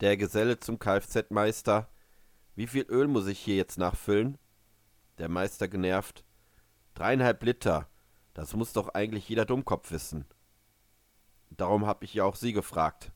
Der Geselle zum Kfz-Meister. Wie viel Öl muss ich hier jetzt nachfüllen? Der Meister genervt. Dreieinhalb Liter. Das muss doch eigentlich jeder Dummkopf wissen. Darum hab ich ja auch Sie gefragt.